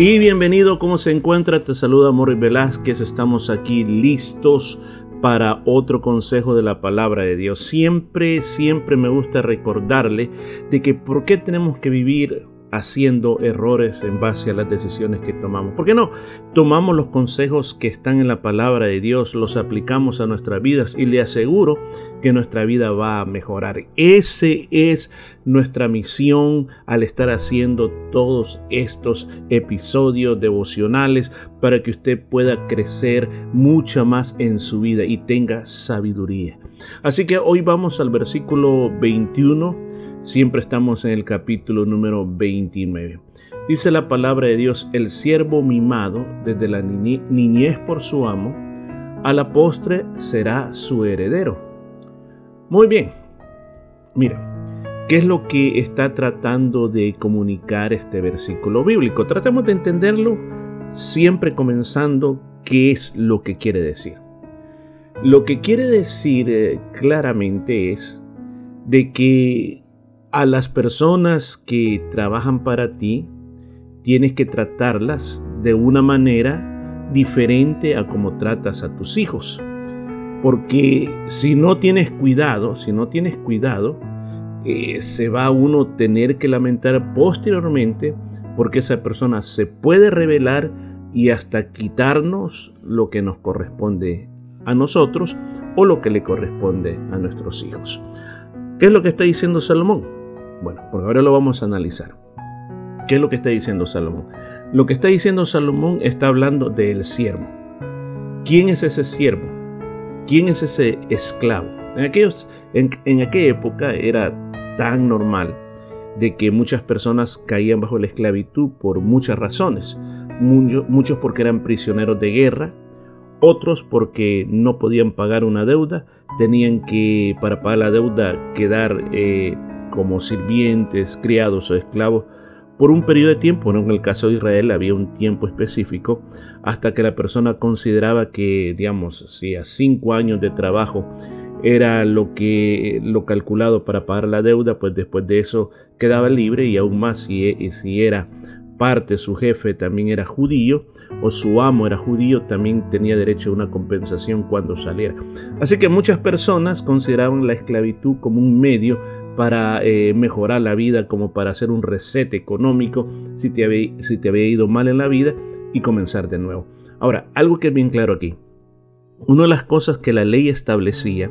Y bienvenido, ¿cómo se encuentra? Te saluda Morris Velázquez, estamos aquí listos para otro consejo de la palabra de Dios. Siempre, siempre me gusta recordarle de que por qué tenemos que vivir haciendo errores en base a las decisiones que tomamos. ¿Por qué no? Tomamos los consejos que están en la palabra de Dios, los aplicamos a nuestras vidas y le aseguro que nuestra vida va a mejorar. Ese es nuestra misión al estar haciendo todos estos episodios devocionales para que usted pueda crecer mucho más en su vida y tenga sabiduría. Así que hoy vamos al versículo 21 Siempre estamos en el capítulo número 29. Dice la palabra de Dios, el siervo mimado desde la niñez por su amo, a la postre será su heredero. Muy bien. Mira, ¿qué es lo que está tratando de comunicar este versículo bíblico? Tratemos de entenderlo siempre comenzando qué es lo que quiere decir. Lo que quiere decir eh, claramente es de que a las personas que trabajan para ti, tienes que tratarlas de una manera diferente a como tratas a tus hijos. Porque si no tienes cuidado, si no tienes cuidado, eh, se va uno tener que lamentar posteriormente porque esa persona se puede revelar y hasta quitarnos lo que nos corresponde a nosotros o lo que le corresponde a nuestros hijos. ¿Qué es lo que está diciendo Salomón? Bueno, por ahora lo vamos a analizar. ¿Qué es lo que está diciendo Salomón? Lo que está diciendo Salomón está hablando del siervo. ¿Quién es ese siervo? ¿Quién es ese esclavo? En, aquellos, en, aquella época era tan normal de que muchas personas caían bajo la esclavitud por muchas razones. muchos porque eran prisioneros de guerra, otros porque no podían pagar una deuda, tenían que para pagar la deuda quedar eh, como sirvientes, criados o esclavos por un periodo de tiempo, ¿no? en el caso de Israel había un tiempo específico, hasta que la persona consideraba que, digamos, si a cinco años de trabajo era lo que lo calculado para pagar la deuda, pues después de eso quedaba libre y aún más si, e, si era parte, su jefe también era judío o su amo era judío, también tenía derecho a una compensación cuando saliera. Así que muchas personas consideraban la esclavitud como un medio para eh, mejorar la vida, como para hacer un reset económico si te, había, si te había ido mal en la vida y comenzar de nuevo. Ahora, algo que es bien claro aquí. Una de las cosas que la ley establecía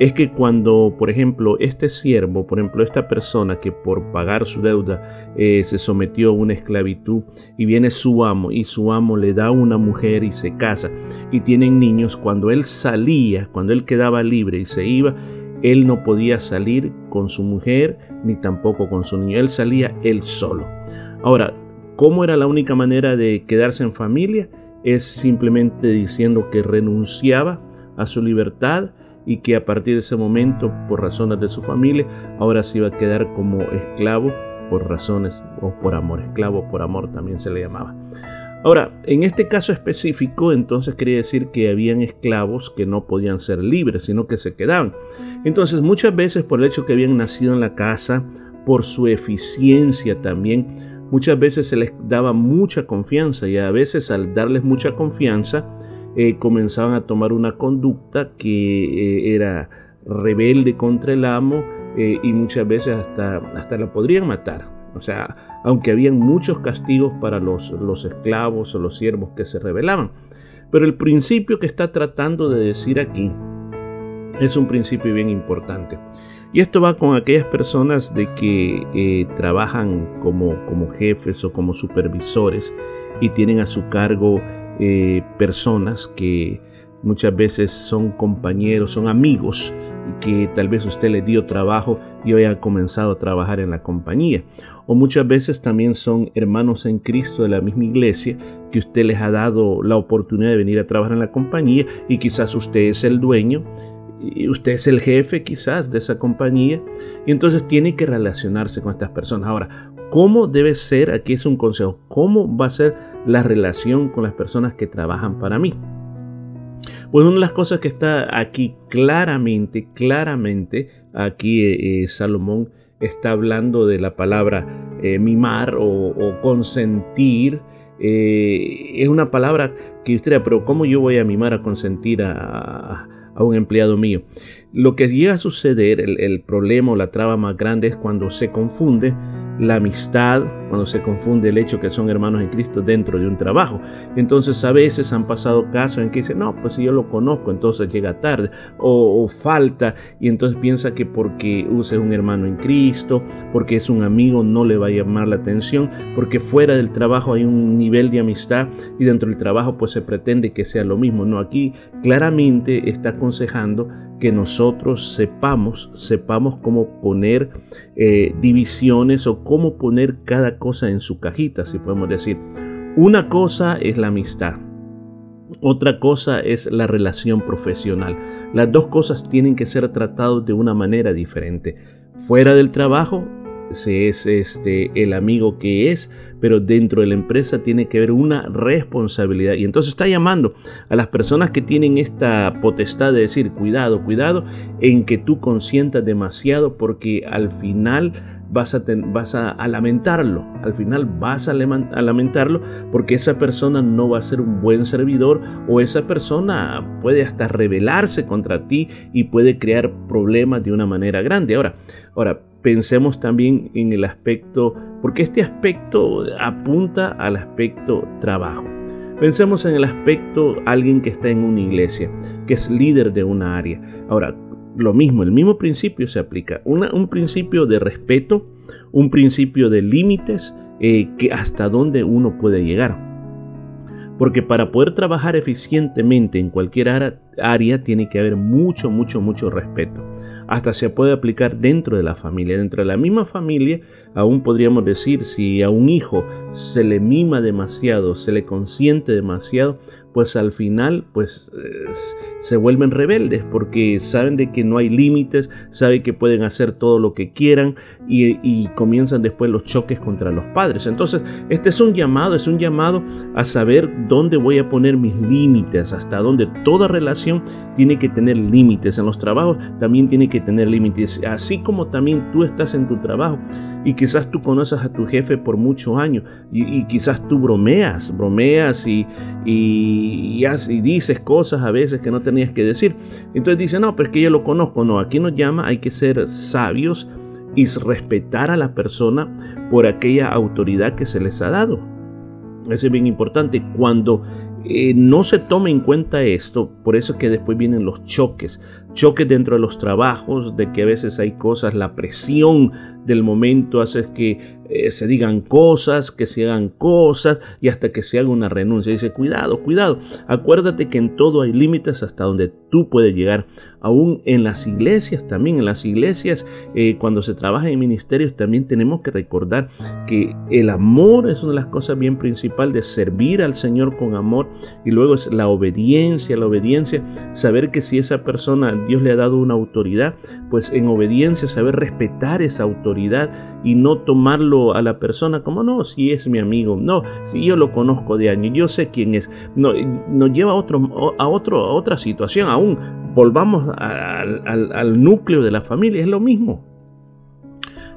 es que cuando, por ejemplo, este siervo, por ejemplo, esta persona que por pagar su deuda eh, se sometió a una esclavitud y viene su amo y su amo le da una mujer y se casa y tienen niños, cuando él salía, cuando él quedaba libre y se iba, él no podía salir con su mujer ni tampoco con su niño. Él salía él solo. Ahora, ¿cómo era la única manera de quedarse en familia? Es simplemente diciendo que renunciaba a su libertad y que a partir de ese momento, por razones de su familia, ahora se iba a quedar como esclavo por razones o por amor. Esclavo por amor también se le llamaba. Ahora, en este caso específico, entonces quería decir que habían esclavos que no podían ser libres, sino que se quedaban. Entonces, muchas veces por el hecho que habían nacido en la casa, por su eficiencia también, muchas veces se les daba mucha confianza y a veces al darles mucha confianza, eh, comenzaban a tomar una conducta que eh, era rebelde contra el amo eh, y muchas veces hasta, hasta la podrían matar. O sea, aunque habían muchos castigos para los, los esclavos o los siervos que se rebelaban. Pero el principio que está tratando de decir aquí es un principio bien importante. Y esto va con aquellas personas de que eh, trabajan como, como jefes o como supervisores y tienen a su cargo eh, personas que muchas veces son compañeros, son amigos que tal vez usted le dio trabajo y hoy ha comenzado a trabajar en la compañía. O muchas veces también son hermanos en Cristo de la misma iglesia que usted les ha dado la oportunidad de venir a trabajar en la compañía y quizás usted es el dueño y usted es el jefe quizás de esa compañía y entonces tiene que relacionarse con estas personas. Ahora, ¿cómo debe ser? Aquí es un consejo. ¿Cómo va a ser la relación con las personas que trabajan para mí? Pues una de las cosas que está aquí claramente, claramente, aquí eh, eh, Salomón está hablando de la palabra eh, mimar o, consentir. es una palabra que usted pero ¿cómo yo voy a mimar a consentir a a un empleado mío. Lo que llega a suceder, el, problema o la traba más grande es cuando se confunde la amistad, cuando se confunde el hecho que son hermanos en Cristo dentro de un trabajo. Entonces a veces han pasado casos en que dicen, no, pues si yo lo conozco, entonces llega tarde o, falta y entonces piensa que porque use un hermano en Cristo, porque es un amigo, no le va a llamar la atención, porque fuera del trabajo hay un nivel de amistad y dentro del trabajo pues se pretende que sea lo mismo. No, aquí claramente está aconsejando que nosotros sepamos, sepamos cómo poner eh, divisiones o cómo poner cada cosa en su cajita, si podemos decir. Una cosa es la amistad, otra cosa es la relación profesional. Las dos cosas tienen que ser tratadas de una manera diferente. Fuera del trabajo se es este el amigo que es, pero dentro de la empresa tiene que haber una responsabilidad. Y entonces está llamando a las personas que tienen esta potestad de decir, cuidado, cuidado, en que tú consientas demasiado porque al final vas a, vas a, lamentarlo. Al final vas a, a, lamentarlo porque esa persona no va a ser un buen servidor o esa persona puede hasta rebelarse contra ti y puede crear problemas de una manera grande. Ahora, ahora pensemos también en el aspecto, porque este aspecto apunta al aspecto trabajo. Pensemos en el aspecto alguien que está en una iglesia, que es líder de una área. Ahora, lo mismo, el mismo principio se aplica. un principio de respeto, un principio de límites, eh, que hasta dónde uno puede llegar. Porque para poder trabajar eficientemente en cualquier área tiene que haber mucho, mucho, mucho respeto hasta se puede aplicar dentro de la familia. Dentro de la misma familia, aún podríamos decir, si a un hijo se le mima demasiado, se le consiente demasiado, pues al final pues se vuelven rebeldes porque saben de que no hay límites, saben que pueden hacer todo lo que quieran y, y, comienzan después los choques contra los padres. Entonces, este es un llamado, es un llamado a saber dónde voy a poner mis límites, hasta dónde toda relación tiene que tener límites. En los trabajos también tiene que tener límites, así como también tú estás en tu trabajo y quizás tú conoces a tu jefe por muchos años y, quizás tú bromeas, bromeas y, y, y, dices cosas a veces que no tenías que decir. Entonces dice, no, pero es que yo lo conozco. No, aquí nos llama, hay que ser sabios y respetar a la persona por aquella autoridad que se les ha dado. Eso es bien importante. Cuando eh, no se toma en cuenta esto, por eso es que después vienen los choques, choques dentro de los trabajos, de que a veces hay cosas, la presión del momento hace que eh, se digan cosas, que se hagan cosas y hasta que se haga una renuncia. Dice, cuidado, cuidado, acuérdate que en todo hay límites hasta donde tú puedes llegar. Aún en las iglesias también, en las iglesias, eh, cuando se trabaja en ministerios, también tenemos que recordar que el amor es una de las cosas bien principales de servir al Señor con amor y luego es la obediencia, la obediencia, saber que si esa persona Dios le ha dado una autoridad, pues en obediencia saber respetar esa autoridad y no tomarlo a la persona como no, si es mi amigo, no, si yo lo conozco de años, yo sé quién es, no, nos lleva a, otro, a, otro, a otra situación, aún volvamos al, núcleo de la familia, es lo mismo.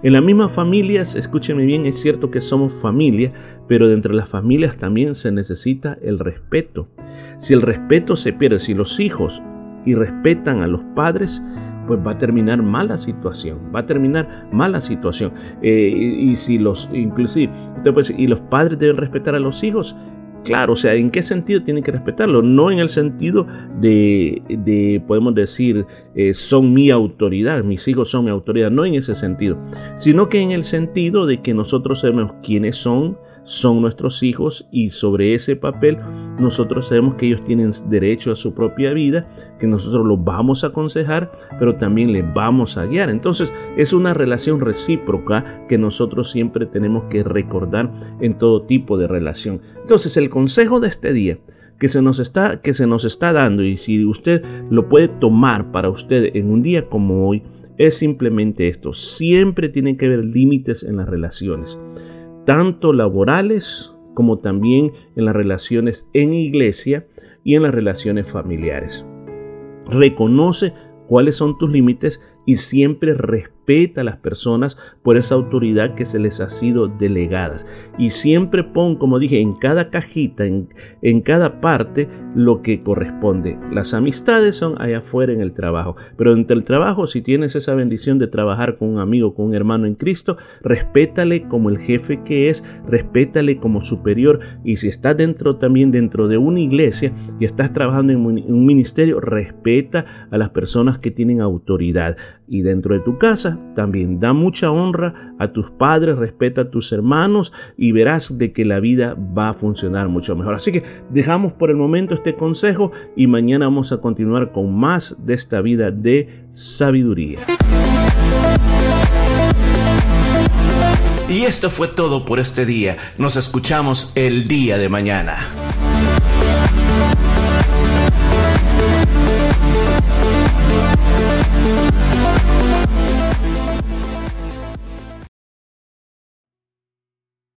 En las mismas familias, escúcheme bien, es cierto que somos familia, pero dentro de las familias también se necesita el respeto. Si el respeto se pierde, si los hijos y respetan a los padres, pues va a terminar mala situación, va a terminar mala situación. Eh, y, si los, inclusive, y los padres deben respetar a los hijos, claro, o sea, ¿en qué sentido tienen que respetarlo? No en el sentido de, podemos decir, eh, son mi autoridad, mis hijos son mi autoridad, no en ese sentido, sino que en el sentido de que nosotros sabemos quiénes son, son nuestros hijos y sobre ese papel nosotros sabemos que ellos tienen derecho a su propia vida, que nosotros los vamos a aconsejar, pero también les vamos a guiar. Entonces es una relación recíproca que nosotros siempre tenemos que recordar en todo tipo de relación. Entonces el consejo de este día que se nos está que se nos está dando y si usted lo puede tomar para usted en un día como hoy es simplemente esto, siempre tienen que haber límites en las relaciones, tanto laborales como también en las relaciones en iglesia y en las relaciones familiares. Reconoce cuáles son tus límites y siempre respeta a las personas por esa autoridad que se les ha sido delegadas. Y siempre pon, como dije, en cada cajita, en, en cada parte, lo que corresponde. Las amistades son allá afuera en el trabajo, pero entre el trabajo, si tienes esa bendición de trabajar con un amigo, con un hermano en Cristo, respétale como el jefe que es, respétale como superior. Y si estás dentro también dentro de una iglesia y estás trabajando en un ministerio, respeta a las personas que tienen autoridad y dentro de tu casa también da mucha honra a tus padres, respeta a tus hermanos y verás de que la vida va a funcionar mucho mejor. Así que dejamos por el momento este consejo y mañana vamos a continuar con más de esta vida de sabiduría. Y esto fue todo por este día. Nos escuchamos el día de mañana.